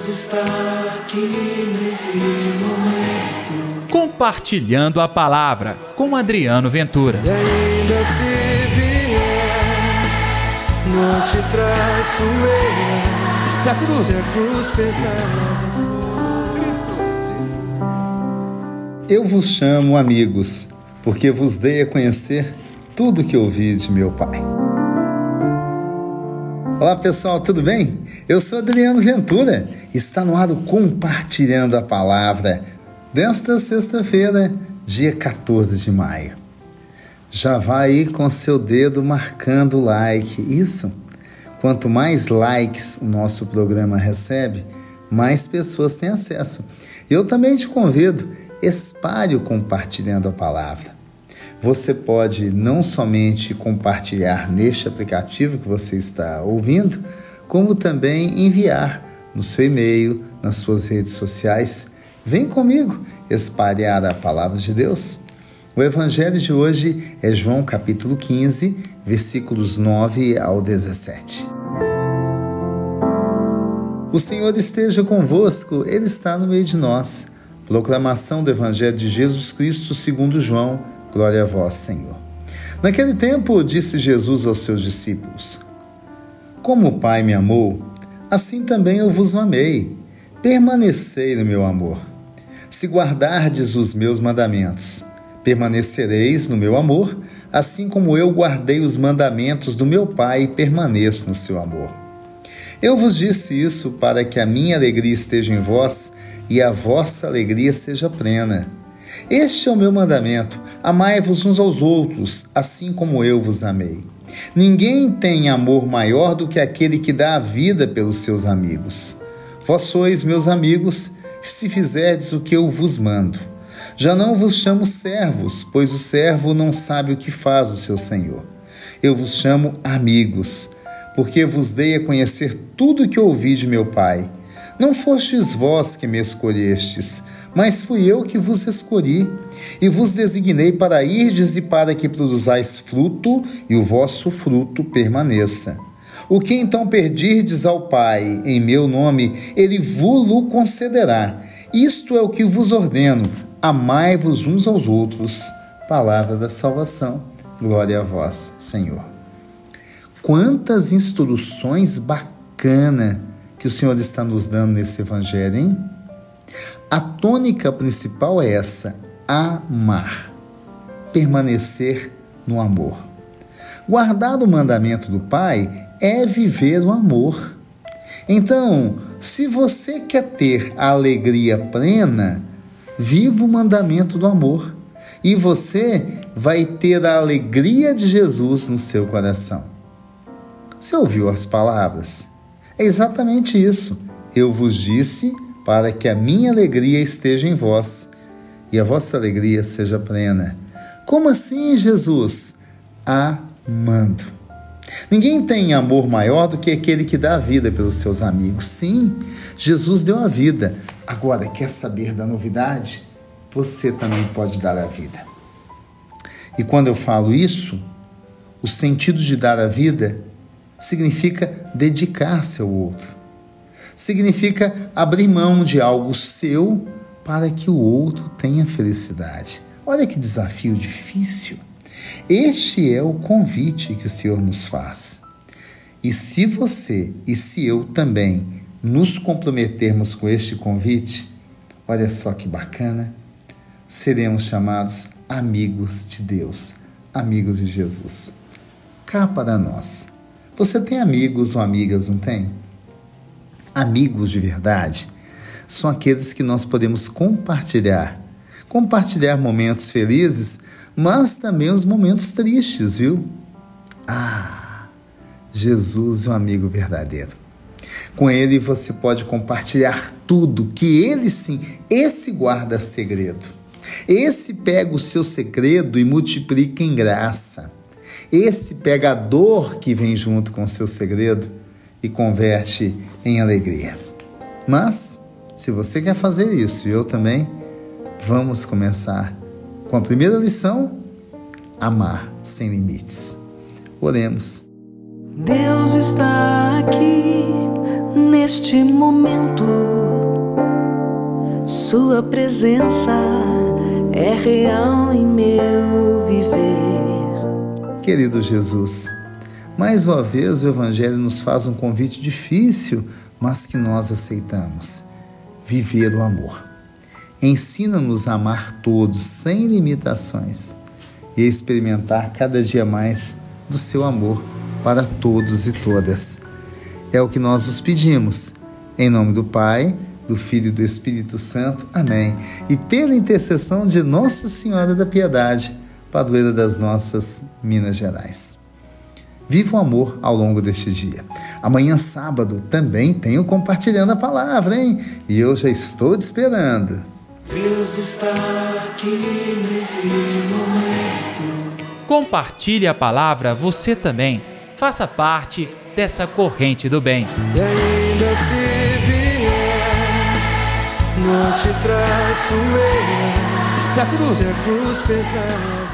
Deus está aqui nesse momento. Compartilhando a palavra com Adriano Ventura. E ainda se vier, não te traço eu. Se a cruz, Se a cruz pesada Eu vos chamo amigos, porque vos dei a conhecer tudo que ouvi de meu Pai. Olá pessoal, tudo bem? Eu sou Adriano Ventura. Está no ar o Compartilhando a Palavra desta sexta-feira, dia 14 de maio. Já vai aí com seu dedo marcando o like. Isso. Quanto mais likes o nosso programa recebe, mais pessoas têm acesso. Eu também te convido, espalhe o compartilhando a palavra. Você pode não somente compartilhar neste aplicativo que você está ouvindo, como também enviar no seu e-mail, nas suas redes sociais. Vem comigo espalhar a palavra de Deus. O evangelho de hoje é João capítulo 15, versículos 9 ao 17. O Senhor esteja convosco, Ele está no meio de nós. Proclamação do Evangelho de Jesus Cristo segundo João. Glória a vós, Senhor. Naquele tempo, disse Jesus aos seus discípulos: Como o Pai me amou, assim também eu vos amei. Permanecei no meu amor. Se guardardes os meus mandamentos, permanecereis no meu amor, assim como eu guardei os mandamentos do meu Pai e permaneço no seu amor. Eu vos disse isso para que a minha alegria esteja em vós e a vossa alegria seja plena. Este é o meu mandamento: amai-vos uns aos outros, assim como eu vos amei. Ninguém tem amor maior do que aquele que dá a vida pelos seus amigos. Vós sois meus amigos, se fizerdes o que eu vos mando. Já não vos chamo servos, pois o servo não sabe o que faz o seu senhor. Eu vos chamo amigos porque vos dei a conhecer tudo o que ouvi de meu Pai. Não fostes vós que me escolhestes, mas fui eu que vos escolhi, e vos designei para irdes e para que produzais fruto, e o vosso fruto permaneça. O que então perdirdes ao Pai em meu nome, ele vos concederá. Isto é o que vos ordeno: amai-vos uns aos outros. Palavra da salvação. Glória a vós, Senhor. Quantas instruções bacanas que o Senhor está nos dando nesse evangelho, hein? A tônica principal é essa: amar, permanecer no amor. Guardar o mandamento do Pai é viver o amor. Então, se você quer ter a alegria plena, viva o mandamento do amor e você vai ter a alegria de Jesus no seu coração. Você ouviu as palavras? É exatamente isso. Eu vos disse para que a minha alegria esteja em vós e a vossa alegria seja plena. Como assim, Jesus? Amando. Ninguém tem amor maior do que aquele que dá a vida pelos seus amigos. Sim, Jesus deu a vida. Agora, quer saber da novidade? Você também pode dar a vida. E quando eu falo isso, o sentido de dar a vida significa dedicar-se ao outro. Significa abrir mão de algo seu para que o outro tenha felicidade. Olha que desafio difícil. Este é o convite que o Senhor nos faz. E se você e se eu também nos comprometermos com este convite, olha só que bacana, seremos chamados amigos de Deus, amigos de Jesus. Cá para nós. Você tem amigos ou amigas, não tem? Amigos de verdade são aqueles que nós podemos compartilhar. Compartilhar momentos felizes, mas também os momentos tristes, viu? Ah, Jesus é um amigo verdadeiro. Com ele você pode compartilhar tudo, que ele sim, esse guarda segredo. Esse pega o seu segredo e multiplica em graça. Esse pega a dor que vem junto com o seu segredo e converte em alegria. Mas, se você quer fazer isso e eu também, vamos começar com a primeira lição: amar sem limites. Oremos. Deus está aqui neste momento Sua presença é real em meu viver. Querido Jesus, mais uma vez o Evangelho nos faz um convite difícil, mas que nós aceitamos: viver o amor. Ensina-nos a amar todos, sem limitações, e a experimentar cada dia mais do seu amor para todos e todas. É o que nós os pedimos. Em nome do Pai, do Filho e do Espírito Santo. Amém. E pela intercessão de Nossa Senhora da Piedade, padroeira das nossas Minas Gerais. Viva o amor ao longo deste dia. Amanhã, sábado, também tenho compartilhando a palavra, hein? E eu já estou te esperando. Deus está aqui nesse momento. Compartilhe a palavra você também. Faça parte dessa corrente do bem. E ainda se vier, não te traço eu. Se a cruz Se a cruz pesada